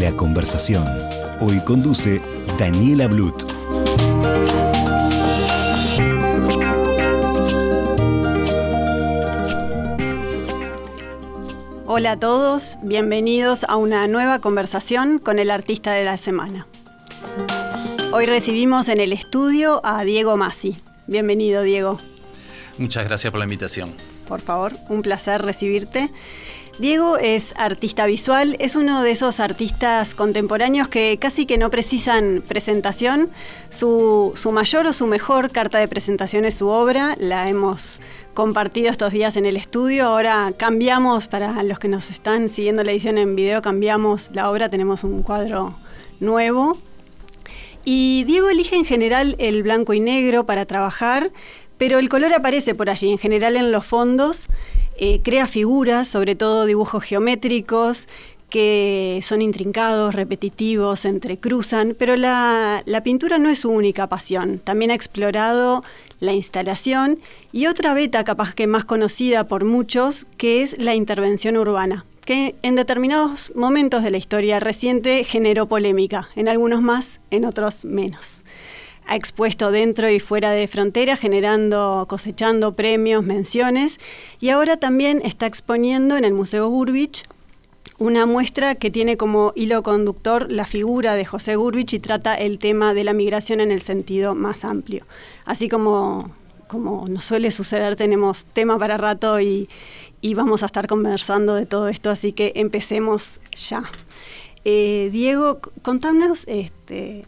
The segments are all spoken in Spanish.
La conversación. Hoy conduce Daniela Blut. Hola a todos, bienvenidos a una nueva conversación con el artista de la semana. Hoy recibimos en el estudio a Diego Masi. Bienvenido, Diego. Muchas gracias por la invitación. Por favor, un placer recibirte. Diego es artista visual, es uno de esos artistas contemporáneos que casi que no precisan presentación. Su, mayor o su mejor carta de presentación es su obra, la hemos compartido estos días en el estudio. Ahora cambiamos, para los que nos están siguiendo la edición en video, cambiamos la obra, tenemos un cuadro nuevo. Y Diego elige en general el blanco y negro para trabajar, pero el color aparece por allí, en general en los fondos. Eh, crea figuras, sobre todo dibujos geométricos, que son intrincados, repetitivos, entrecruzan, pero la, pintura no es su única pasión. También ha explorado la instalación y otra beta capaz que más conocida por muchos, que es la intervención urbana, que en determinados momentos de la historia reciente generó polémica, en algunos más, en otros menos ha expuesto dentro y fuera de frontera, generando, cosechando premios, menciones, y ahora también está exponiendo en el Museo Gurbich una muestra que tiene como hilo conductor la figura de José Gurbich y trata el tema de la migración en el sentido más amplio. Así como, como nos suele suceder, tenemos tema para rato y, vamos a estar conversando de todo esto, así que empecemos ya. Eh, Diego, contanos este,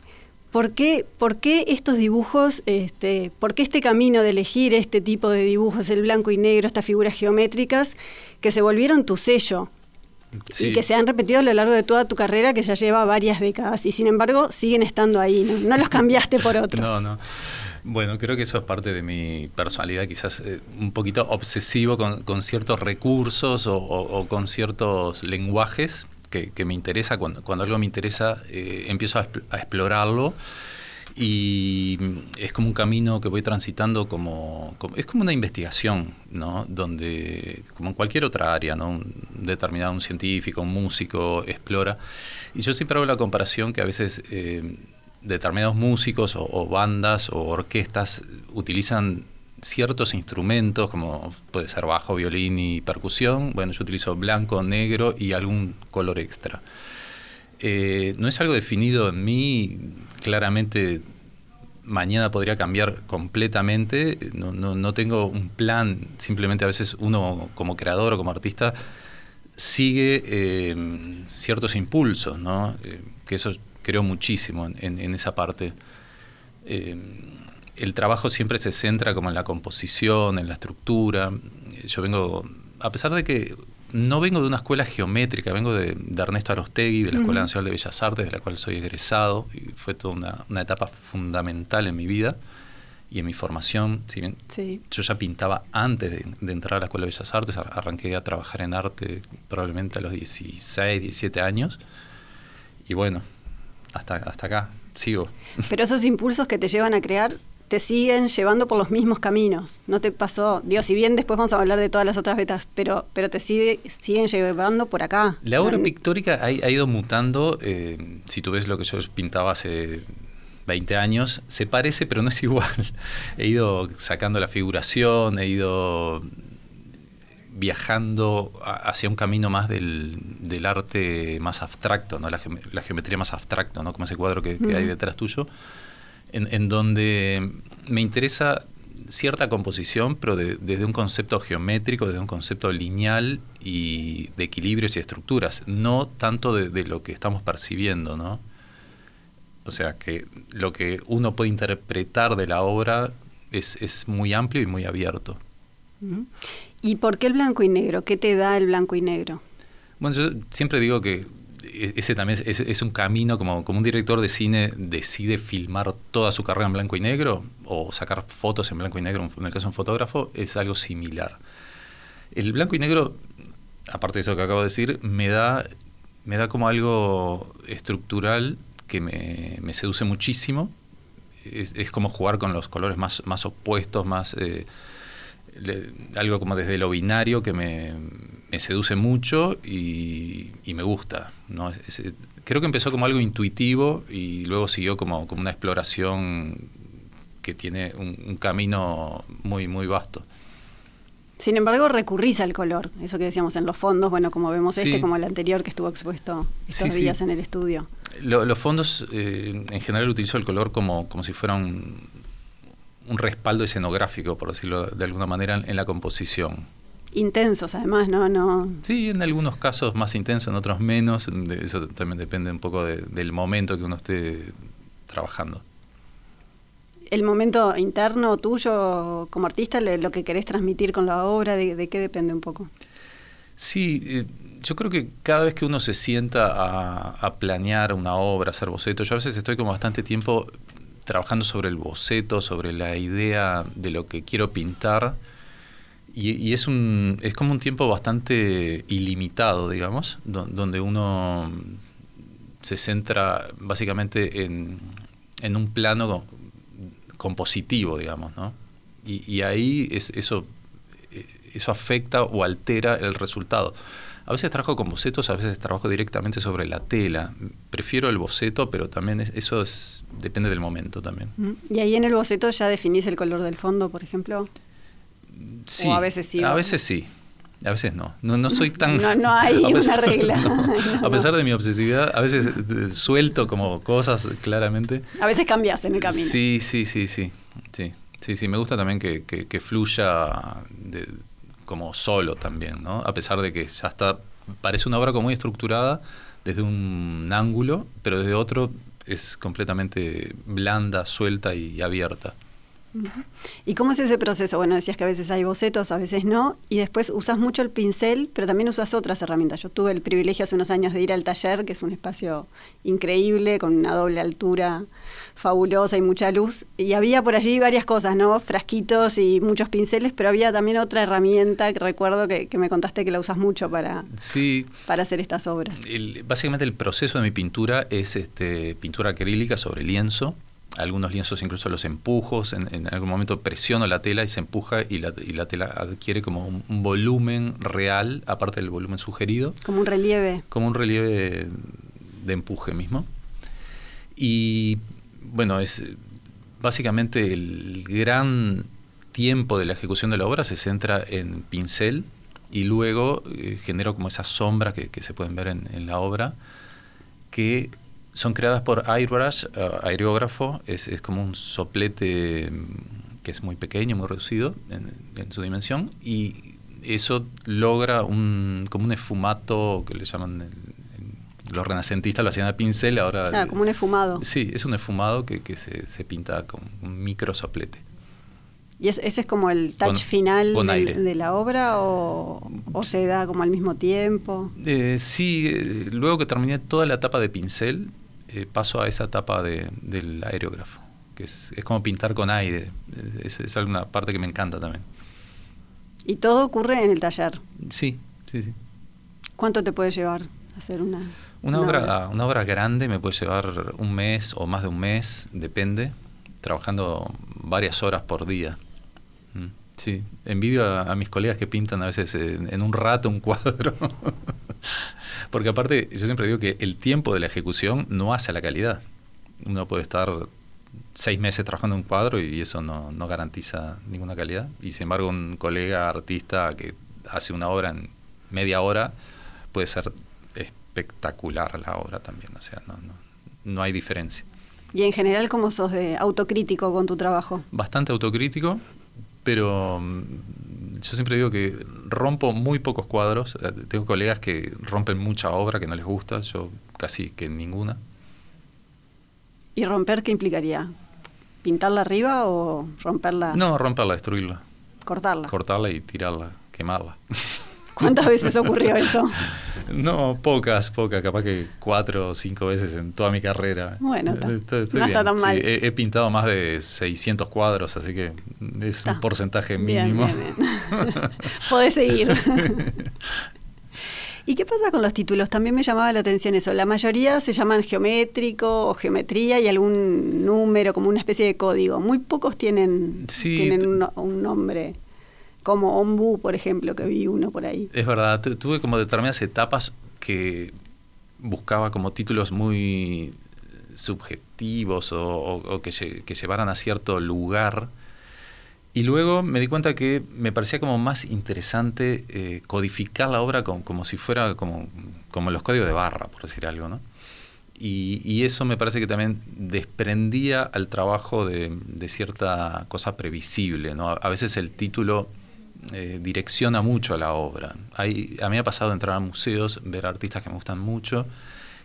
¿Por qué, ¿Por qué, estos dibujos, este, por qué este camino de elegir este tipo de dibujos, el blanco y negro, estas figuras geométricas, que se volvieron tu sello? Y que se han repetido a lo largo de toda tu carrera, que ya lleva varias décadas, y sin embargo siguen estando ahí, ¿no? los cambiaste por otros. no, no. Bueno, creo que eso es parte de mi personalidad, quizás eh, un poquito obsesivo con, ciertos recursos o con ciertos lenguajes que, me interesa, cuando, algo me interesa, eh, empiezo a, explorarlo y es como un camino que voy transitando como, es como una investigación, ¿no? Donde, como en cualquier otra área, ¿no? Un determinado un científico, un músico explora. Y yo siempre hago la comparación que a veces eh, determinados músicos o, bandas o orquestas utilizan ciertos instrumentos, como puede ser bajo, violín y percusión. Bueno, yo utilizo blanco, negro y algún color extra. Eh, no es algo definido en mí, claramente mañana podría cambiar completamente, no, tengo un plan, simplemente a veces uno como creador o como artista sigue eh, ciertos impulsos, ¿no? Eh, que eso creo muchísimo en, esa parte el trabajo siempre se centra como en la composición, en la estructura. Yo vengo, a pesar de que no vengo de una escuela geométrica, vengo de, Ernesto Arostegui, de la Escuela Nacional de Bellas Artes, de la cual soy egresado, y fue toda una, etapa fundamental en mi vida y en mi formación. Si bien yo ya pintaba antes de, entrar a la Escuela de Bellas Artes, arranqué a trabajar en arte probablemente a los 16, 17 años, y bueno, hasta, hasta acá, sigo. Pero esos impulsos que te llevan a crear te siguen llevando por los mismos caminos. No te pasó, digo, si bien después vamos a hablar de todas las otras betas, pero, pero te sigue, siguen llevando por acá. La obra pictórica ha, ido mutando. Eh, si tú ves lo que yo pintaba hace 20 años, se parece, pero no es igual. he ido sacando la figuración, he ido viajando hacia un camino más del, arte más abstracto, ¿no? la, geometría más abstracta, ¿no? como ese cuadro que, hay detrás tuyo en, donde me interesa cierta composición, pero desde un concepto geométrico, desde un concepto lineal y de equilibrios y estructuras, no tanto de, lo que estamos percibiendo, ¿no? O sea, que lo que uno puede interpretar de la obra es, muy amplio y muy abierto. ¿Y por qué el blanco y negro? ¿Qué te da el blanco y negro? Bueno, yo siempre digo que ese también es, un camino, como, como un director de cine decide filmar toda su carrera en blanco y negro o sacar fotos en blanco y negro, en el caso de un fotógrafo, es algo similar. El blanco y negro, aparte de eso que acabo de decir, me da, me da como algo estructural que me, seduce muchísimo. Es, como jugar con los colores más, más opuestos, más... Eh, algo como desde lo binario que me, seduce mucho y, me gusta. ¿no? creo que empezó como algo intuitivo y luego siguió como, como una exploración que tiene un, camino muy, muy vasto. Sin embargo, recurrís al color, eso que decíamos en los fondos, bueno, como vemos este, como el anterior que estuvo expuesto estos días en el estudio. los fondos, eh, en general, utilizo el color como, como si fuera un, un respaldo escenográfico, por decirlo de alguna manera, en la composición. Intensos, además, ¿no? no Sí, en algunos casos más intensos, en otros menos. Eso también depende un poco del momento que uno esté trabajando. ¿El momento interno tuyo como artista, lo que querés transmitir con la obra, de, qué depende un poco? Sí, eh, yo creo que cada vez que uno se sienta a, a, planear una obra, hacer bocetos, yo a veces estoy como bastante tiempo trabajando sobre el boceto, sobre la idea de lo que quiero pintar. Y, es, un, es como un tiempo bastante ilimitado, digamos, donde uno se centra básicamente en, en un plano compositivo, digamos, ¿no? Y, ahí es, eso, eso afecta o altera el resultado. A veces trabajo con bocetos, a veces trabajo directamente sobre la tela. Prefiero el boceto, pero también eso es, depende del momento también. ¿Y ahí en el boceto ya definís el color del fondo, por ejemplo? Sí. a veces sí. A veces sí. A veces no. No, soy tan... No, no hay una regla. a pesar de mi obsesividad, a veces eh, suelto como cosas claramente. A veces cambias en el camino. Sí, sí, sí, sí. Sí, sí, sí. Me gusta también que, que fluya de, como solo también, ¿no? A pesar de que ya está, parece una obra como muy estructurada desde un ángulo, pero desde otro es completamente blanda, suelta y abierta. ¿Y cómo es ese proceso? Bueno, decías que a veces hay bocetos, a veces no, y después usas mucho el pincel, pero también usas otras herramientas. Yo tuve el privilegio hace unos años de ir al taller, que es un espacio increíble, con una doble altura fabulosa y mucha luz, y había por allí varias cosas, ¿no? Frasquitos y muchos pinceles, pero había también otra herramienta que recuerdo que, me contaste que la usas mucho para, sí. para hacer estas obras. básicamente el proceso de mi pintura es este, pintura acrílica sobre lienzo, algunos lienzos incluso los empujos, en, algún momento presiono la tela y se empuja y la, y la tela adquiere como un, volumen real, aparte del volumen sugerido. Como un relieve. Como un relieve de empuje mismo. Y bueno, es básicamente el gran tiempo de la ejecución de la obra se centra en pincel y luego eh, genero como esas sombras que, se pueden ver en, en la obra que son creadas por Airbrush, uh, aerógrafo, es, es, como un soplete mm, que es muy pequeño, muy reducido en, su dimensión, y eso logra un, como un esfumato que le llaman los renacentistas lo hacían a pincel, ahora... Ah, como un esfumado. Sí, es un esfumado que, que se, se, pinta con un micro soplete. ¿Y ese es como el touch final de, la obra o, o, se da como al mismo tiempo? Eh, sí, eh, luego que terminé toda la etapa de pincel, eh, paso a esa etapa de, del aerógrafo, que es, es, como pintar con aire. Es, es alguna parte que me encanta también. ¿Y todo ocurre en el taller? Sí, sí, sí. ¿Cuánto te puede llevar hacer una, una, obra, Una obra grande me puede llevar un mes o más de un mes, depende, trabajando varias horas por día. Mm, sí, envidio a, mis colegas que pintan a veces en un rato un cuadro. Porque aparte, yo siempre digo que el tiempo de la ejecución no hace la calidad. Uno puede estar seis meses trabajando en un cuadro y eso no, garantiza ninguna calidad. Y sin embargo, un colega artista que hace una obra en media hora puede ser espectacular la obra también. O sea, no, no, no hay diferencia. ¿Y en general cómo sos de autocrítico con tu trabajo? Bastante autocrítico, pero mm, yo siempre digo que rompo muy pocos cuadros. Eh, tengo colegas que rompen mucha obra que no les gusta, yo casi que ninguna. ¿Y romper qué implicaría? ¿Pintarla arriba o romperla? No, romperla, destruirla. Cortarla. Cortarla y tirarla, quemarla. ¿Cuántas veces ocurrió eso? No, pocas, pocas, capaz que cuatro o cinco veces en toda mi carrera. Bueno, no está tan mal. he, pintado más de 600 cuadros, así que es un porcentaje mínimo. Bien, Podés seguir. ¿Y qué pasa con los títulos? También me llamaba la atención eso. La mayoría se llaman geométrico o geometría y algún número, como una especie de código. Muy pocos tienen, tienen un, nombre como Ombu, por ejemplo, que vi uno por ahí. Es verdad, tuve como determinadas etapas que buscaba como títulos muy subjetivos o, que, llevaran a cierto lugar y luego me di cuenta que me parecía como más interesante eh, codificar la obra como, si fuera como, como, los códigos de barra, por decir algo, ¿no? Y, eso me parece que también desprendía al trabajo de, cierta cosa previsible, ¿no? A veces el título eh, direcciona mucho a la obra. Hay, a mí me ha pasado entrar a museos, ver artistas que me gustan mucho,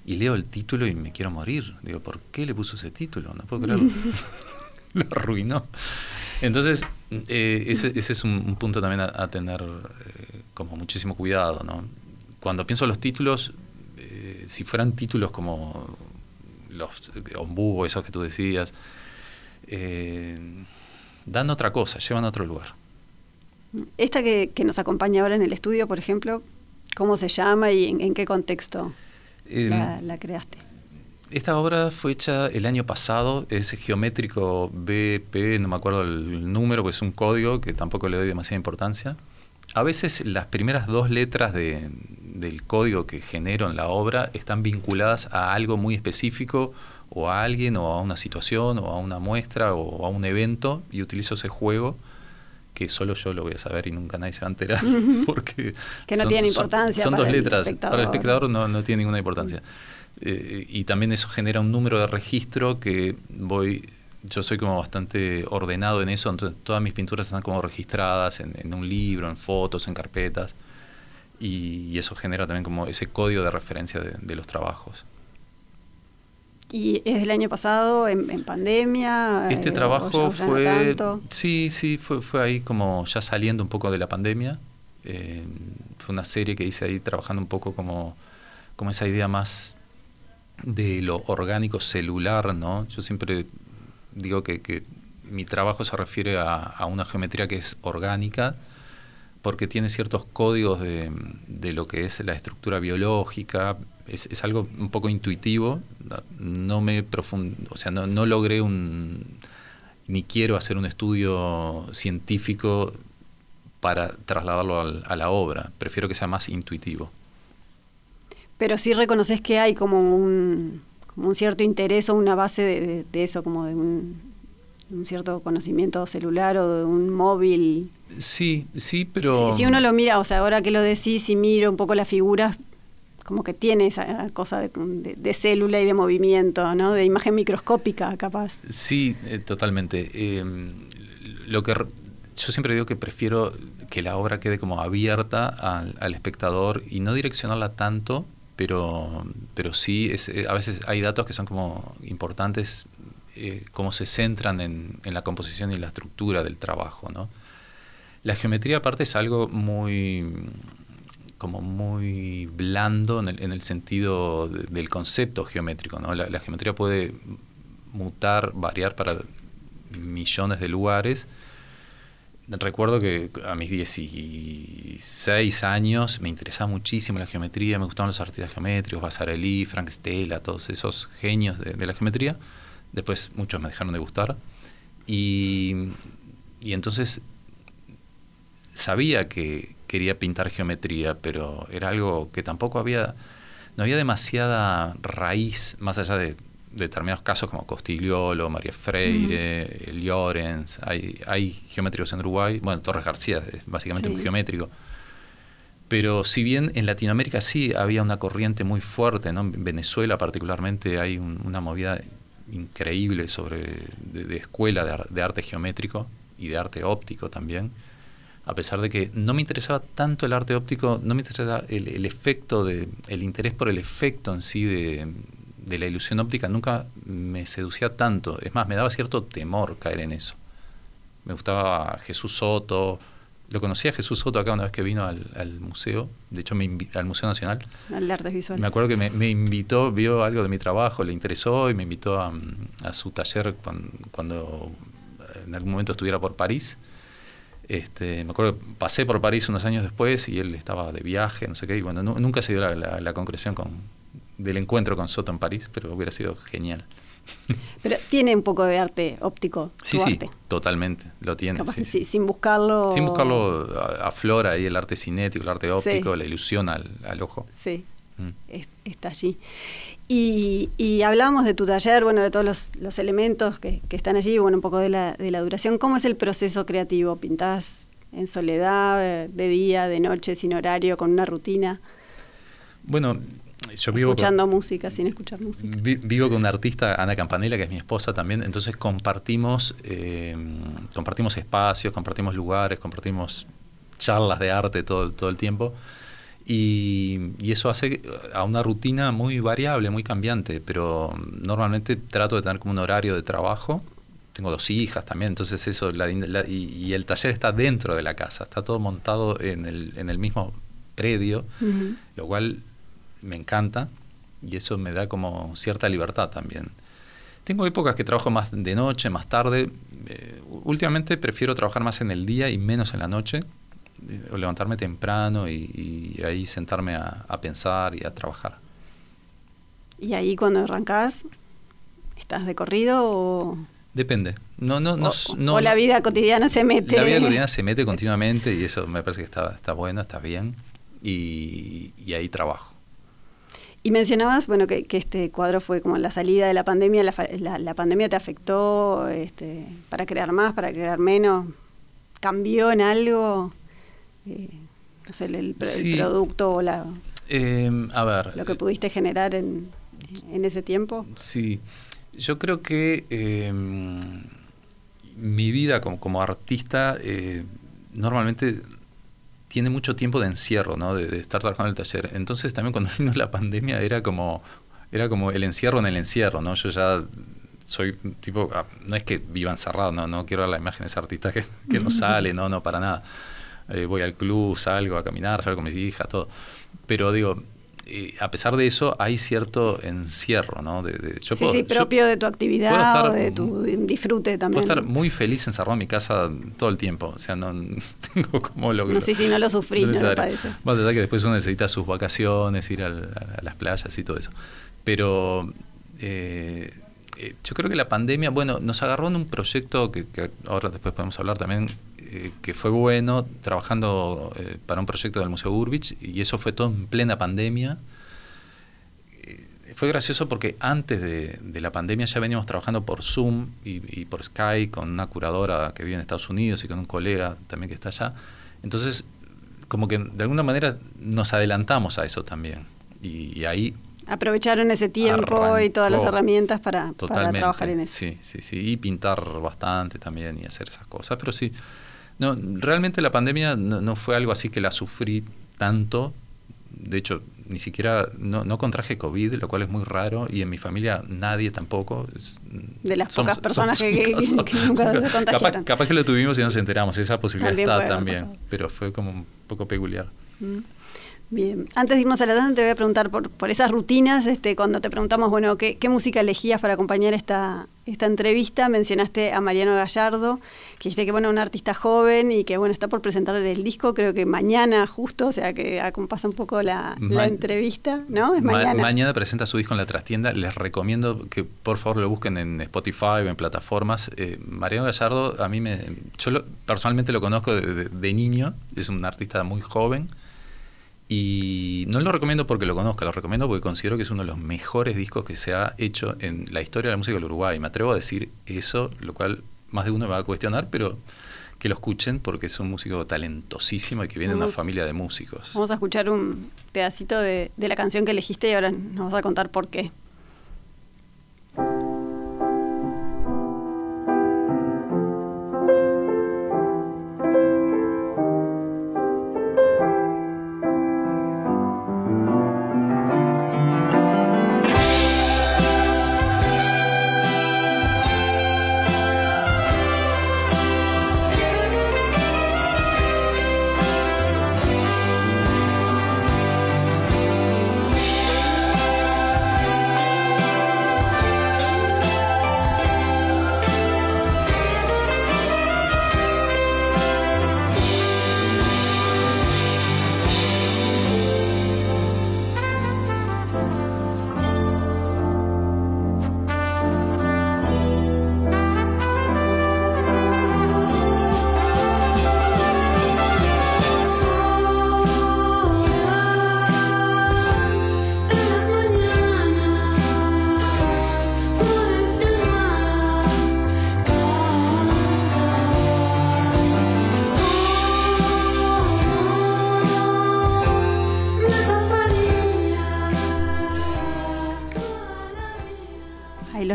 y leo el título y me quiero morir. Digo, ¿por qué le puso ese título? No puedo creerlo. Lo arruinó. Entonces, eh, ese, es un, punto también a, tener eh, como muchísimo cuidado, ¿no? Cuando pienso en los títulos, eh, si fueran títulos como los Ombu, esos que tú decías, dan otra cosa, llevan a otro lugar. Esta que, nos acompaña ahora en el estudio, por ejemplo, ¿cómo se llama y en, qué contexto la creaste? Esta obra fue hecha el año pasado, es geométrico BP, no me acuerdo el número, pues es un código que tampoco le doy demasiada importancia. A veces las primeras dos letras del código que genero en la obra están vinculadas a algo muy específico o a alguien o a una situación o a una muestra o a un evento y utilizo ese juego que solo yo lo voy a saber y nunca nadie se va a enterar porque que no tiene importancia son, dos letras para el espectador. no, no tiene ninguna importancia. Eh, y también eso genera un número de registro que voy, yo soy como bastante ordenado en eso, entonces todas mis pinturas están como registradas en, un libro, en fotos, en carpetas, y, eso genera también como ese código de referencia de, los trabajos. ¿Y es del año pasado, en, pandemia? Este eh, trabajo fue... sí, sí, fue, fue ahí como ya saliendo un poco de la pandemia. Eh, fue una serie que hice ahí trabajando un poco como, como esa idea más de lo orgánico celular, ¿no? Yo siempre digo que, mi trabajo se refiere a, una geometría que es orgánica, porque tiene ciertos códigos de, lo que es la estructura biológica, es, algo un poco intuitivo, no me o sea, no, logré un, ni quiero hacer un estudio científico para trasladarlo a la obra, prefiero que sea más intuitivo. Pero sí reconoces que hay como un, cierto interés o una base de, eso, como de un, cierto conocimiento celular o de un móvil. Sí, sí, pero... Si, uno lo mira, o sea, ahora que lo decís y miro un poco las figuras, como que tiene esa cosa de, célula y de movimiento, ¿no? De imagen microscópica, capaz. Sí, eh, totalmente. Em, lo que yo siempre digo que prefiero que la obra quede como abierta al, al espectador y no direccionarla tanto pero, pero sí, eh, a veces hay datos que son como importantes, eh, se centran en, en, la composición y la estructura del trabajo. La geometría aparte es algo muy como muy blando en el, en sentido del concepto geométrico. La, geometría puede mutar, variar para millones de lugares recuerdo que a mis 16 años me interesaba muchísimo la geometría, me gustaban los artistas geométricos, Basarelli, Frank Stella, todos esos genios de, la geometría. Después muchos me dejaron de gustar. Y, y entonces sabía que quería pintar geometría, pero era algo que tampoco había, no había demasiada raíz más allá de determinados casos como Costigliolo, María Freire, Llorens, hay, hay geométricos en Uruguay, bueno, Torres García es básicamente un geométrico. Pero si bien en Latinoamérica sí había una corriente muy fuerte, ¿no? en Venezuela particularmente hay una movida increíble sobre de, escuela de, arte geométrico y de arte óptico también, a pesar de que no me interesaba tanto el arte óptico, no me interesaba el, el efecto de, el interés por el efecto en sí de, de la ilusión óptica nunca me seducía tanto. Es más, me daba cierto temor caer en eso. Me gustaba Jesús Soto, lo conocí a Jesús Soto acá una vez que vino al, museo, de hecho me al Museo Nacional. Al de Artes Visuales. Me acuerdo que me, invitó, vio algo de mi trabajo, le interesó y me invitó a, su taller cuando, en algún momento estuviera por París. Este, me acuerdo que pasé por París unos años después y él estaba de viaje, no sé qué, y bueno, nunca se dio la, la concreción con, del encuentro con Soto en París, pero hubiera sido genial. Pero tiene un poco de arte óptico. Sí, sí, totalmente, lo tiene. sin buscarlo. Sin buscarlo, aflora ahí el arte cinético, el arte óptico, la ilusión al, ojo. Sí, mm. está allí. Y, hablábamos de tu taller, bueno, de todos los, elementos que, están allí, bueno, un poco de la, de la duración. ¿Cómo es el proceso creativo? ¿Pintás en soledad, de día, de noche, sin horario, con una rutina? Bueno, yo vivo escuchando música sin escuchar música. vivo con una artista, Ana Campanella, que es mi esposa también, entonces compartimos, eh, compartimos espacios, compartimos lugares, compartimos charlas de arte todo, todo el tiempo. Y, eso hace a una rutina muy variable, muy cambiante, pero normalmente trato de tener como un horario de trabajo. Tengo dos hijas también, entonces eso, y, el taller está dentro de la casa, está todo montado en el, en el mismo predio, lo cual me encanta y eso me da como cierta libertad también. Tengo épocas que trabajo más de noche, más tarde. Eh, últimamente prefiero trabajar más en el día y menos en la noche, eh, o levantarme temprano y, ahí sentarme a, pensar y a trabajar. ¿Y ahí cuando arrancás, estás de corrido o...? Depende. No, no, no, o, no, la vida cotidiana se mete. La vida cotidiana se mete continuamente y eso me parece que está, está bueno, está bien. y ahí trabajo. Y mencionabas, bueno, que, este cuadro fue como la salida de la pandemia. ¿La, pandemia te afectó este, para crear más, para crear menos? ¿Cambió en algo? Eh, no sé, el, producto o la... Em, a ver... Lo que pudiste generar en, ese tiempo. Sí, yo creo que em, mi vida como, como artista eh, normalmente tiene mucho tiempo de encierro, ¿no? De, estar trabajando en el taller. Entonces también cuando vino la pandemia era como, era como el encierro en el encierro, ¿no? Yo ya soy tipo, ah, no es que viva encerrado, no, no quiero ver la imagen de ese artista que, que no sale, no, no, para nada. Eh, voy al club, salgo a caminar, salgo con mis hijas, todo. Pero digo, a pesar de eso, hay cierto encierro, ¿no? De, sí, sí, propio de tu actividad o de tu disfrute también. Puedo estar muy feliz encerrado en mi casa todo el tiempo. O sea, no tengo como lo No sé si no lo sufrís, no, lo Más allá que después uno necesita sus vacaciones, ir a, las playas y todo eso. Pero eh, eh, yo creo que la pandemia, bueno, nos agarró en un proyecto que, ahora después podemos hablar también, eh, que fue bueno trabajando eh, para un proyecto del Museo Urbich y eso fue todo en plena pandemia. Fue gracioso porque antes de, la pandemia ya veníamos trabajando por Zoom y, por Skype con una curadora que vive en Estados Unidos y con un colega también que está allá. Entonces, como que de alguna manera nos adelantamos a eso también. Y, ahí Aprovecharon ese tiempo y todas las herramientas para, para, trabajar en eso. Sí, sí, sí. Y pintar bastante también y hacer esas cosas. Pero sí, no, realmente la pandemia no, fue algo así que la sufrí tanto. De hecho, ni siquiera no, no, contraje COVID, lo cual es muy raro, y en mi familia nadie tampoco. de las pocas personas que, nunca se contagiaron. Capaz, que lo tuvimos y nos enteramos, esa posibilidad está también, pero fue como un poco peculiar. Mm. Bien, antes de irnos a la tanda te voy a preguntar por, por esas rutinas, este, cuando te preguntamos, bueno, ¿qué, qué música elegías para acompañar esta, esta entrevista, mencionaste a Mariano Gallardo, que dijiste que bueno, un artista joven y que bueno, está por presentar el disco, creo que mañana justo, o sea que acompasa un poco la, entrevista, ¿no? Es mañana. mañana presenta su disco en la trastienda, les recomiendo que por favor lo busquen en Spotify o en plataformas. Eh, Mariano Gallardo, a mí me, yo personalmente lo conozco de niño, es un artista muy joven y no lo recomiendo porque lo conozca, lo recomiendo porque considero que es uno de los mejores discos que se ha hecho en la historia de la música del Uruguay. Me atrevo a decir eso, lo cual más de uno me va a cuestionar, pero que lo escuchen porque es un músico talentosísimo y que viene de una familia de músicos. Vamos a escuchar un pedacito de, de la canción que elegiste y ahora nos vas a contar por qué.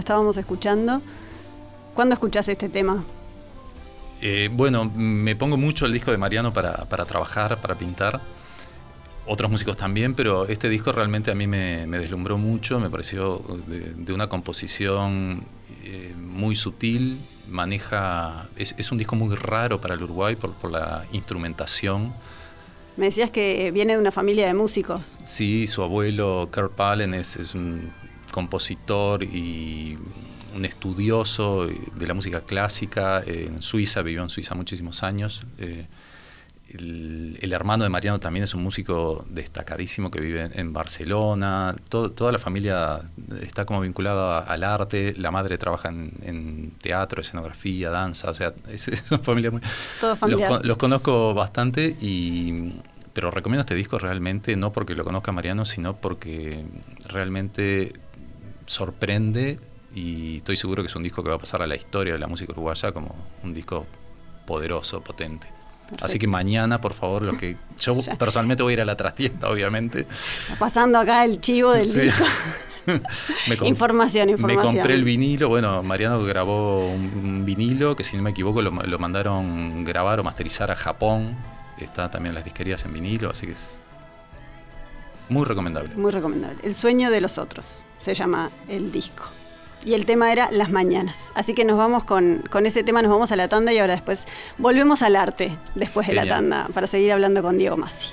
Estábamos escuchando. ¿Cuándo escuchás este tema? Eh, bueno, me pongo mucho el disco de Mariano para, trabajar, para pintar. Otros músicos también, pero este disco realmente a mí me, deslumbró mucho, me pareció de, una composición eh, muy sutil, maneja, es, un disco muy raro para el Uruguay por, por la instrumentación. Me decías que viene de una familia de músicos. Sí, su abuelo Kurt Pallen es, es un compositor y un estudioso de la música clásica en Suiza, vivió en Suiza muchísimos años. Eh, el, hermano de Mariano también es un músico destacadísimo que vive en Barcelona. toda la familia está como vinculada al arte. La madre trabaja en, teatro, escenografía, danza. O sea, es, una familia muy. los, los, conozco bastante y. Pero recomiendo este disco realmente, no porque lo conozca Mariano, sino porque realmente sorprende y estoy seguro que es un disco que va a pasar a la historia de la música uruguaya como un disco poderoso, potente. Así que mañana, por favor, lo que yo personalmente voy a ir a la trastienda, obviamente. Pasando acá el chivo del disco. información, información. Me compré el vinilo. Bueno, Mariano grabó un, vinilo que, si no me equivoco, lo, lo, mandaron grabar o masterizar a Japón. Está también en las disquerías en vinilo, así que es muy recomendable. Muy recomendable. El sueño de los otros se llama el disco y el tema era las mañanas. Así que nos vamos con, ese tema, nos vamos a la tanda y ahora después volvemos al arte después de la tanda para seguir hablando con Diego Massi.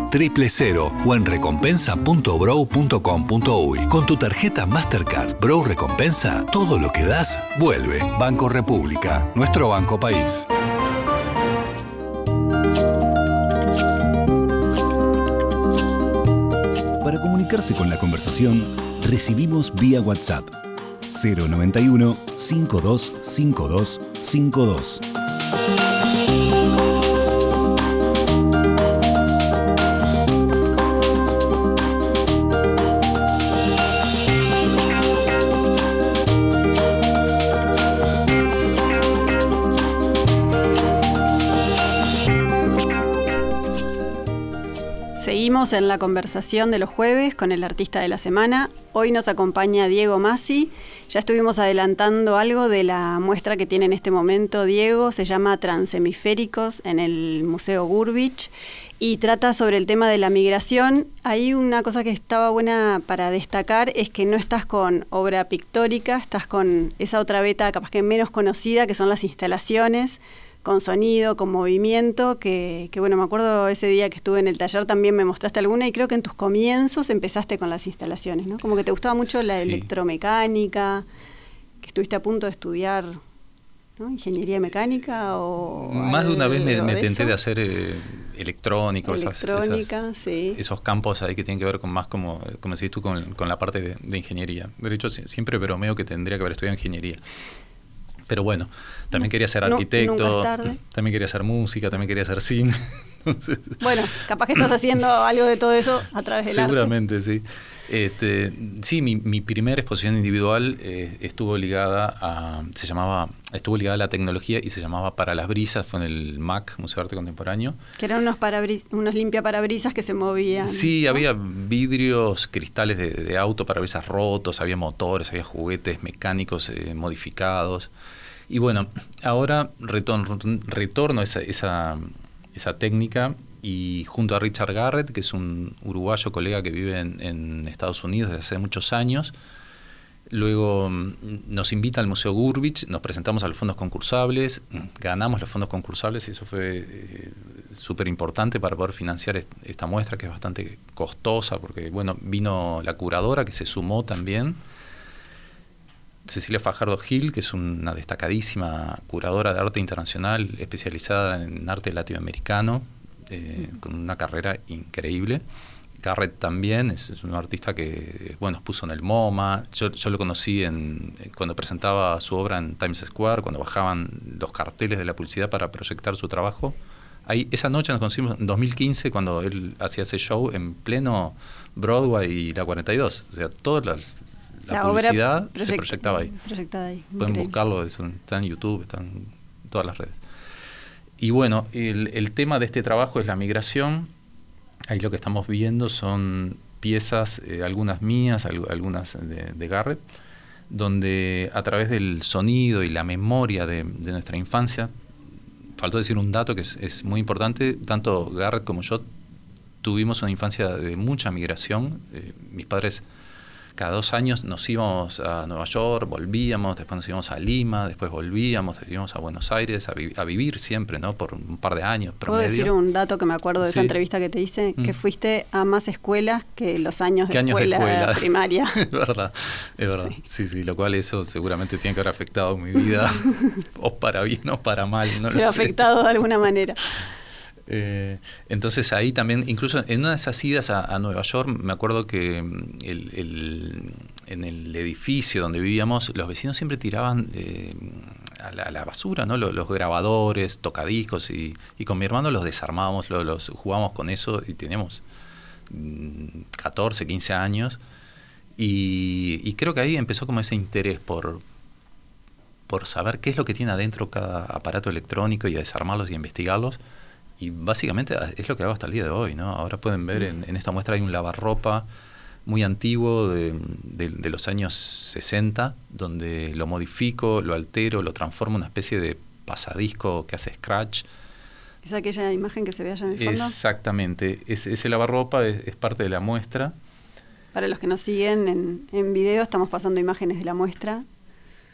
1996 triple cero o en recompensa.brow.com.uy. Con tu tarjeta Mastercard Brow Recompensa, todo lo que das vuelve. Banco República, nuestro banco país. Para comunicarse con la conversación, recibimos vía WhatsApp 091 525252. en la conversación de los jueves con el artista de la semana. Hoy nos acompaña Diego Masi. Ya estuvimos adelantando algo de la muestra que tiene en este momento Diego. Se llama Transhemisféricos en el Museo Gurbich y trata sobre el tema de la migración. Ahí una cosa que estaba buena para destacar es que no estás con obra pictórica, estás con esa otra beta capaz que menos conocida, que son las instalaciones con sonido, con movimiento, que, bueno, me acuerdo ese día que estuve en el taller también me mostraste alguna y creo que en tus comienzos empezaste con las instalaciones, ¿no? Como que te gustaba mucho la electromecánica, que estuviste a punto de estudiar ingeniería mecánica o... Más de una vez me, tenté de hacer eh, electrónico, Electrónica, sí. esos campos ahí que tienen que ver con más, como, como decís tú, con, la parte de, de, ingeniería. De hecho, siempre bromeo que tendría que haber estudiado ingeniería. Pero bueno, también quería ser arquitecto, también quería hacer música, también quería hacer cine. bueno, capaz que estás haciendo algo de todo eso a través del Seguramente, sí. Este, sí, mi, mi primera exposición individual eh, estuvo ligada a, se llamaba, estuvo ligada a la tecnología y se llamaba Para las Brisas, fue en el MAC, Museo de Arte Contemporáneo. Que eran unos, unos limpia parabrisas que se movían. Sí, había vidrios, cristales de, de, auto, parabrisas rotos, había motores, había juguetes mecánicos eh, modificados. Y bueno, ahora retorno, retorno esa, esa, esa técnica y junto a Richard Garrett, que es un uruguayo colega que vive en, Estados Unidos desde hace muchos años, luego mm, nos invita al Museo Gurbich, nos presentamos a los fondos concursables, ganamos los fondos concursables y eso fue eh, súper importante para poder financiar esta muestra que es bastante costosa porque bueno, vino la curadora que se sumó también Cecilia Fajardo Gil, que es una destacadísima curadora de arte internacional especializada en arte latinoamericano, eh, con una carrera increíble. Garrett también es, un artista que bueno puso en el MoMA. Yo, lo conocí en, cuando presentaba su obra en Times Square, cuando bajaban los carteles de la publicidad para proyectar su trabajo. Ahí, esa noche nos conocimos en 2015 cuando él hacía ese show en pleno Broadway y la 42. O sea, toda la, publicidad se proyectaba ahí. Pueden buscarlo, está en YouTube, está en todas las redes. Y bueno, el, tema de este trabajo es la migración Ahí lo que estamos viendo son piezas, eh, algunas mías, algunas de, Garrett, donde a través del sonido y la memoria de, nuestra infancia, faltó decir un dato que es, muy importante, tanto Garrett como yo tuvimos una infancia de mucha migración. Eh, mis padres cada dos años nos íbamos a Nueva York, volvíamos, después nos íbamos a Lima, después volvíamos, íbamos a Buenos Aires a, vivir siempre, ¿no? Por un par de años. ¿Puedo decir un dato que me acuerdo de esa entrevista que te hice? Que mm. fuiste a más escuelas que los años, de, escuela primaria. es verdad, es verdad. Sí. sí. lo cual eso seguramente tiene que haber afectado mi vida, o para bien o para mal. No Pero afectado de alguna manera. Eh, entonces ahí también, incluso en una de esas idas a, Nueva York, me acuerdo que mm, en el edificio donde vivíamos, los vecinos siempre tiraban eh, a, la, basura, ¿no? Los, grabadores, tocadiscos, y, con mi hermano los desarmábamos, los, jugábamos con eso y teníamos 14, mm, 15 años. Y, creo que ahí empezó como ese interés por, por saber qué es lo que tiene adentro cada aparato electrónico y desarmarlos y investigarlos y básicamente es lo que hago hasta el día de hoy, ¿no? Ahora pueden ver en, esta muestra hay un lavarropa muy antiguo de, los años 60, donde lo modifico, lo altero, lo transformo en una especie de pasadisco que hace scratch. ¿Es aquella imagen que se ve allá en el fondo? Exactamente. ese lavarropa es, parte de la muestra. Para los que nos siguen en, en video, estamos pasando imágenes de la muestra.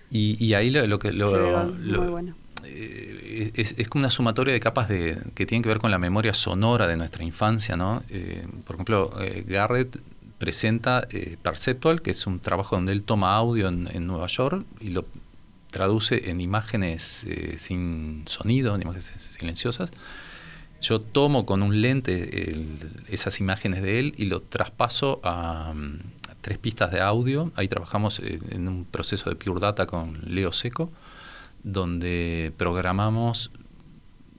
Y, ahí lo, que... Lo, bueno eh, es, como una sumatoria de capas de, que tienen que ver con la memoria sonora de nuestra infancia, ¿no? Eh, por ejemplo, eh, Garrett presenta Perceptual, que es un trabajo donde él toma audio en, Nueva York y lo traduce en imágenes sin sonido, en imágenes silenciosas. Yo tomo con un lente esas imágenes de él y lo traspaso a, a, tres pistas de audio. Ahí trabajamos en un proceso de Pure Data con Leo Seco donde programamos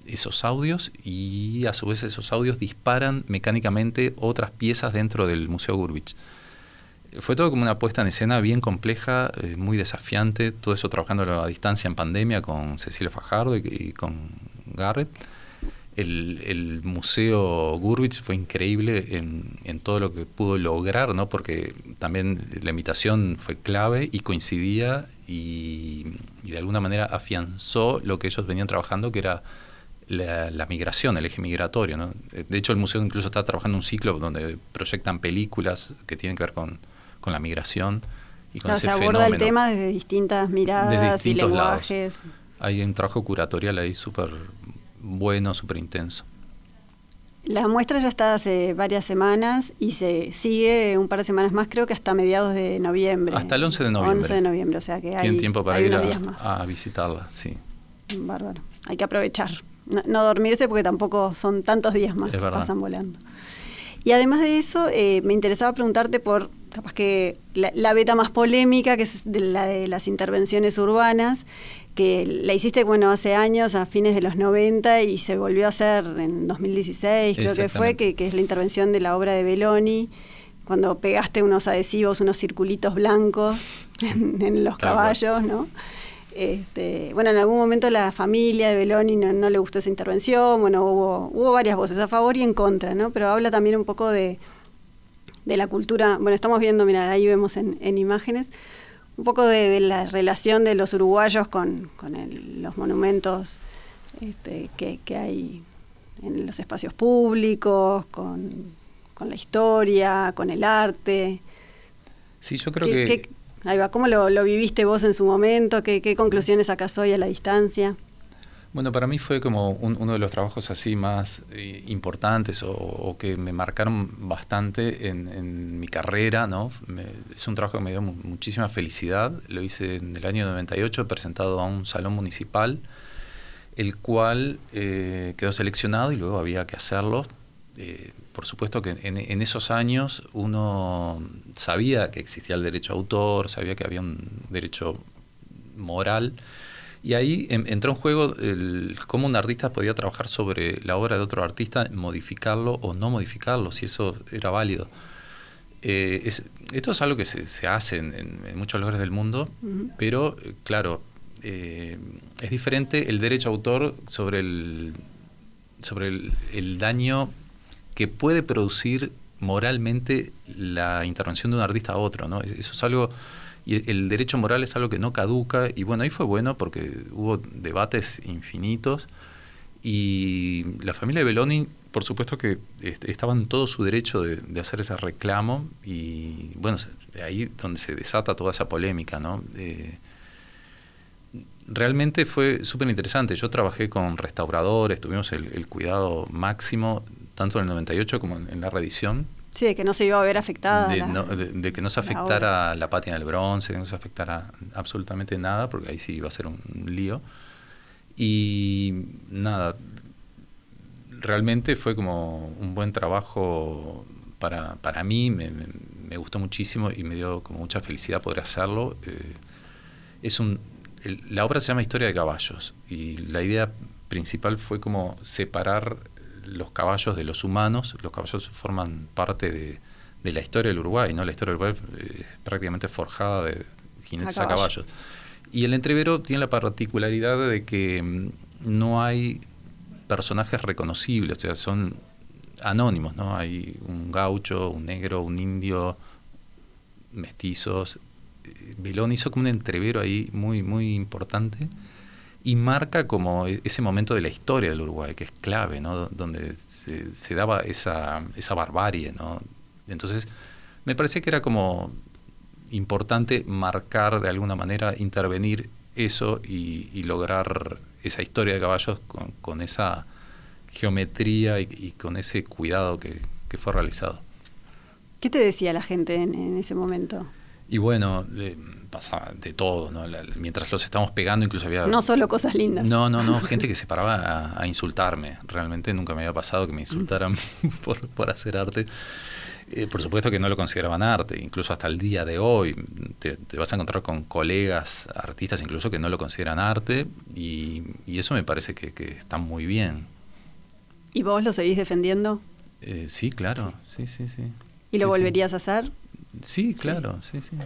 esos audios y a su vez esos audios disparan mecánicamente otras piezas dentro del Museo Gurbich. Fue todo como una puesta en escena bien compleja, eh, muy desafiante, todo eso trabajando a distancia en pandemia con Cecilia Fajardo y, con Garrett. El, Museo Gurbich fue increíble en, en, todo lo que pudo lograr, ¿no? porque también la invitación fue clave y coincidía y, de alguna manera afianzó lo que ellos venían trabajando, que era la, migración, el eje migratorio. ¿no? De hecho, el museo incluso está trabajando un ciclo donde proyectan películas que tienen que ver con, la migración y con se aborda el tema desde distintas miradas y lenguajes. Hay un trabajo curatorial ahí súper bueno, súper intenso. La muestra ya está hace varias semanas y se sigue un par de semanas más, creo que hasta mediados de noviembre. Hasta el 11 de noviembre. 11 de noviembre, o sea que hay, Tienen tiempo para ir a, visitarla, sí. Bárbaro. Hay que aprovechar. No, dormirse porque tampoco son tantos días más, pasan volando. Y además de eso, eh, me interesaba preguntarte por, capaz que la, la, beta más polémica, que es de la de las intervenciones urbanas, que la hiciste, bueno, hace años, a fines de los 90, y se volvió a hacer en 2016, creo que fue, que, es la intervención de la obra de Belloni, cuando pegaste unos adhesivos, unos circulitos blancos en, los caballos, ¿no? Este, bueno, en algún momento la familia de Belloni no, le gustó esa intervención, bueno, hubo, hubo varias voces a favor y en contra, ¿no? Pero habla también un poco de, la cultura, bueno, estamos viendo, mira, ahí vemos en, en imágenes, un poco de, la relación de los uruguayos con, los monumentos este, que, hay en los espacios públicos, con, la historia, con el arte. Sí, yo creo que... ahí va, ¿cómo lo, viviste vos en su momento? ¿Qué, conclusiones sacás hoy a la distancia? Bueno, para mí fue como uno de los trabajos así más eh, importantes o, que me marcaron bastante en, mi carrera, ¿no? es un trabajo que me dio muchísima felicidad. Lo hice en el año 98, presentado a un salón municipal, el cual eh, quedó seleccionado y luego había que hacerlo. Eh, por supuesto que en, en, esos años uno sabía que existía el derecho a autor, sabía que había un derecho moral y ahí entró en juego el, cómo un artista podía trabajar sobre la obra de otro artista, modificarlo o no modificarlo, si eso era válido. Eh, esto es algo que se, hace en, muchos lugares del mundo, pero eh, claro, eh, es diferente el derecho a autor sobre el, sobre el, daño que puede producir moralmente la intervención de un artista a otro. ¿no? Eso es algo y el derecho moral es algo que no caduca. Y bueno, ahí fue bueno porque hubo debates infinitos. Y la familia de Beloni, por supuesto que estaba en todo su derecho de, hacer ese reclamo. Y bueno, ahí donde se desata toda esa polémica, ¿no? Eh, realmente fue súper interesante. Yo trabajé con restauradores, tuvimos el, cuidado máximo, tanto en el 98 como en, en la reedición Sí, de que no se iba a ver afectada. De, que no se afectara la, pátina del bronce, que no se afectara absolutamente nada, porque ahí sí iba a ser un, lío. Y nada, realmente fue como un buen trabajo para, para mí, me, gustó muchísimo y me dio como mucha felicidad poder hacerlo. Eh, es un, la obra se llama Historia de caballos y la idea principal fue como separar los caballos de los humanos. Los caballos forman parte de, la historia del Uruguay, ¿no? La historia del Uruguay es prácticamente forjada de jinetes a, caballos. Y el entrevero tiene la particularidad de que mm, no hay personajes reconocibles, o sea, son anónimos, ¿no? Hay un gaucho, un negro, un indio, mestizos. Belón hizo como un entrevero ahí muy, muy importante y marca como e-, ese momento de la historia del Uruguay, que es clave, ¿no? donde se, daba esa, esa barbarie. ¿no? Entonces, me parecía que era como importante marcar de alguna manera, intervenir eso y, lograr esa historia de caballos con, esa geometría y, con ese cuidado que, fue realizado. ¿Qué te decía la gente en, ese momento? Y bueno, pasaba de todo, ¿no? mientras los estábamos pegando incluso había... No solo cosas lindas. No, no, no, gente que se paraba a, insultarme. Realmente nunca me había pasado que me insultaran por, hacer arte. Eh, por supuesto que no lo consideraban arte, incluso hasta el día de hoy te, vas a encontrar con colegas, artistas incluso que no lo consideran arte y, eso me parece que, está muy bien. ¿Y vos lo seguís defendiendo? Eh, sí, claro, sí, sí, sí. ¿Y lo volverías a hacer? Sí, claro, sí, sí.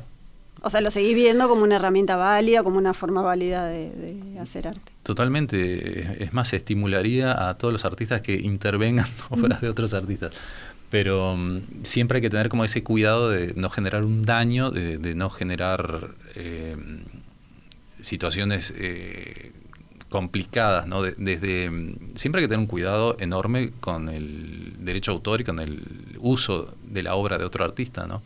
O sea, lo seguís viendo como una herramienta válida, como una forma válida de, hacer arte. Totalmente. Es más, estimularía a todos los artistas que intervengan obras de otros artistas. Pero mm, siempre hay que tener como ese cuidado de no generar un daño, de, no generar eh, situaciones eh, complicadas, ¿no? desde mm, siempre hay que tener un cuidado enorme con el derecho autor y con el uso de la obra de otro artista, ¿no?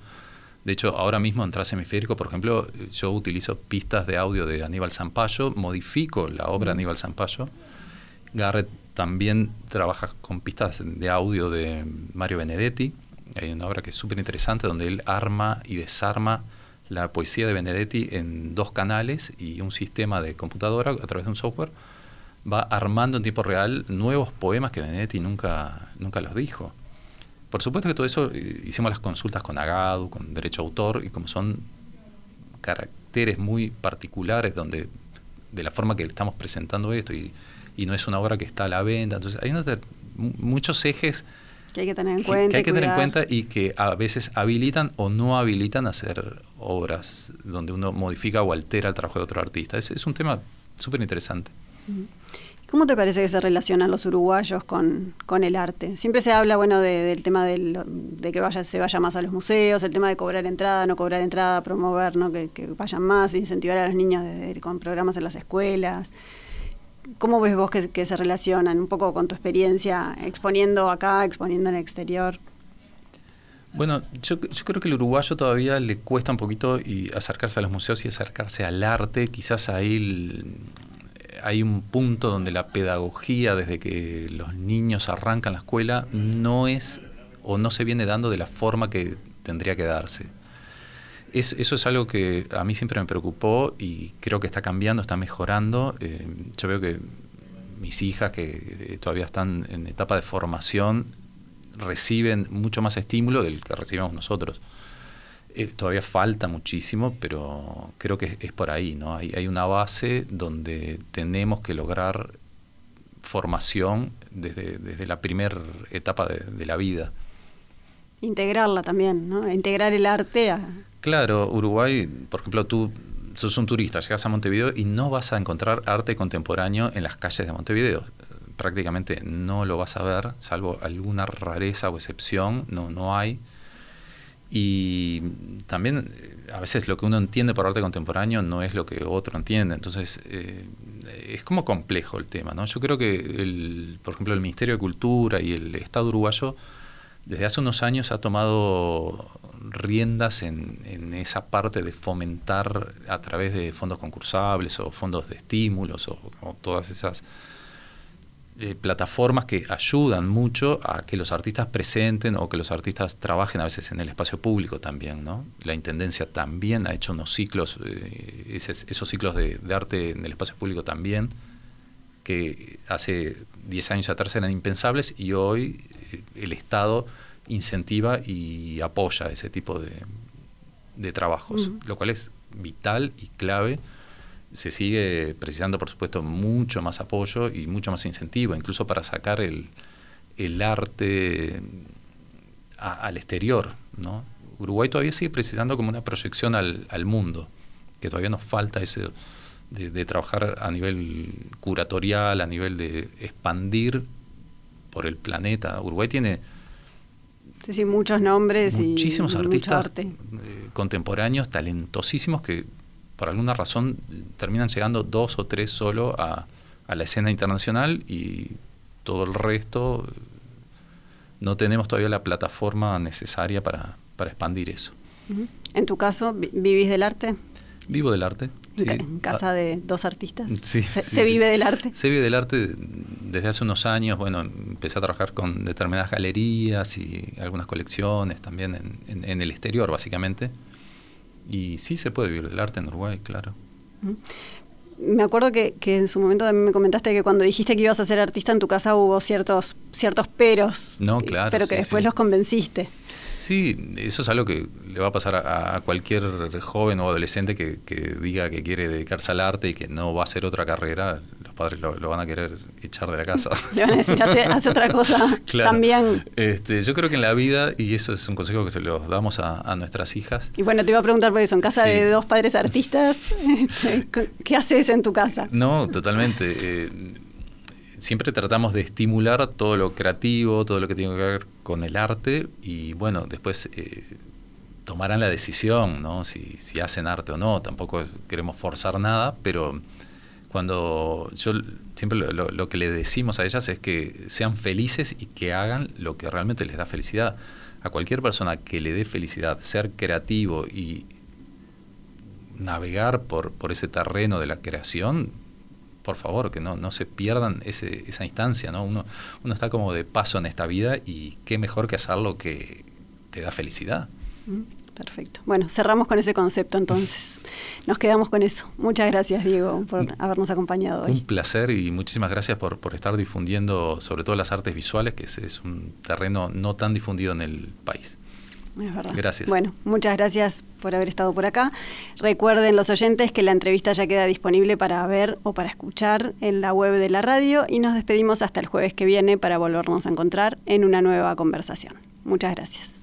De hecho, ahora mismo en Transhemisférico, por ejemplo, yo utilizo pistas de audio de Aníbal Zampayo, modifico la obra de Aníbal Zampayo. Garrett también trabaja con pistas de audio de Mario Benedetti. Hay una obra que es súper interesante donde él arma y desarma la poesía de Benedetti en dos canales y un sistema de computadora a través de un software va armando en tiempo real nuevos poemas que Benedetti nunca, nunca los dijo. Por supuesto que todo eso eh, hicimos las consultas con Agadu, con derecho a autor, y como son caracteres muy particulares donde de la forma que estamos presentando esto y, no es una obra que está a la venta, entonces hay muchos ejes que hay que tener en cuenta. Que hay que tener en cuenta y que a veces habilitan o no habilitan hacer obras donde uno modifica o altera el trabajo de otro artista. Es, es un tema súper interesante. ¿Cómo te parece que se relacionan los uruguayos con, el arte? Siempre se habla, bueno, del tema de que vaya, se vaya más a los museos, el tema de cobrar entrada, no cobrar entrada, promover, ¿no? que, vayan más, incentivar a los niños con programas en las escuelas. ¿Cómo ves vos que, se relacionan un poco con tu experiencia exponiendo acá, exponiendo en el exterior? Bueno, yo, yo, creo que el uruguayo todavía le cuesta un poquito y acercarse a los museos y acercarse al arte. Quizás ahí hay un punto donde la pedagogía, desde que los niños arrancan la escuela, no es o no se viene dando de la forma que tendría que darse. eso es algo que a mí siempre me preocupó y creo que está cambiando, está mejorando. Eh, yo veo que mis hijas, que eh, todavía están en etapa de formación, reciben mucho más estímulo del que recibimos nosotros. Eh, todavía falta muchísimo, pero creo que es, por ahí, ¿no? Hay, hay, una base donde tenemos que lograr formación desde, desde la primera etapa de, la vida. Integrarla también, ¿no? Integrar el arte a... Claro, Uruguay, por ejemplo, tú sos un turista, llegas a Montevideo y no vas a encontrar arte contemporáneo en las calles de Montevideo. Prácticamente no lo vas a ver, salvo alguna rareza o excepción, no, no hay. Y también eh, a veces lo que uno entiende por arte contemporáneo no es lo que otro entiende. Entonces eh, es como complejo el tema. ¿no? Yo creo que, el, por ejemplo, el Ministerio de Cultura y el Estado uruguayo desde hace unos años ha tomado riendas en, en, esa parte de fomentar a través de fondos concursables o fondos de estímulos o todas esas eh, plataformas que ayudan mucho a que los artistas presenten o que los artistas trabajen a veces en el espacio público también. ¿no? La Intendencia también ha hecho unos ciclos, eh, esos, ciclos de, arte en el espacio público también, que hace 10 años atrás eran impensables y hoy eh, el Estado incentiva y apoya ese tipo de, de trabajos, lo cual es vital y clave se sigue precisando, por supuesto, mucho más apoyo y mucho más incentivo, incluso para sacar el, arte al exterior. ¿no? Uruguay todavía sigue precisando como una proyección al, mundo, que todavía nos falta ese de, trabajar a nivel curatorial, a nivel de expandir por el planeta. Uruguay tiene... Sí, muchos nombres muchísimos y artistas eh, contemporáneos talentosísimos que por alguna razón terminan llegando dos o tres solo a, la escena internacional y todo el resto no tenemos todavía la plataforma necesaria para, expandir eso. ¿En tu caso vivís del arte? Vivo del arte. ¿En casa de dos artistas? Sí, ¿Se, vive del arte? Se vive del arte desde hace unos años. Bueno, empecé a trabajar con determinadas galerías y algunas colecciones también en el exterior, básicamente. Y sí se puede vivir del arte en Uruguay, claro. Me acuerdo que, en su momento también me comentaste que cuando dijiste que ibas a ser artista en tu casa hubo ciertos, ciertos peros. No, claro. Pero que después los convenciste. Sí, eso es algo que le va a pasar a, cualquier joven o adolescente que, que, diga que quiere dedicarse al arte y que no va a hacer otra carrera padres lo, van a querer echar de la casa. Le van a decir, hace, otra cosa también. Este, yo creo que en la vida, y eso es un consejo que se lo damos a, nuestras hijas. Y bueno, te iba a preguntar por eso, en casa de dos padres artistas, este, ¿qué haces en tu casa? No, totalmente. Eh, siempre tratamos de estimular todo lo creativo, todo lo que tiene que ver con el arte, y bueno, después... Eh, tomarán la decisión, ¿no? Si, si hacen arte o no. Tampoco queremos forzar nada, pero cuando yo siempre lo, que le decimos a ellas es que sean felices y que hagan lo que realmente les da felicidad. A cualquier persona que le dé felicidad, ser creativo y navegar por, por ese terreno de la creación, por favor, que no, no se pierdan ese, esa instancia, ¿no? Uno, uno está como de paso en esta vida y qué mejor que hacer lo que te da felicidad. Mm. Perfecto. Bueno, cerramos con ese concepto entonces. Nos quedamos con eso. Muchas gracias, Diego, por habernos acompañado hoy. Un placer y muchísimas gracias por, por estar difundiendo sobre todo las artes visuales, que es, un terreno no tan difundido en el país. Es verdad. Gracias. Bueno, muchas gracias por haber estado por acá. Recuerden los oyentes que la entrevista ya queda disponible para ver o para escuchar en la web de la radio y nos despedimos hasta el jueves que viene para volvernos a encontrar en una nueva conversación. Muchas gracias.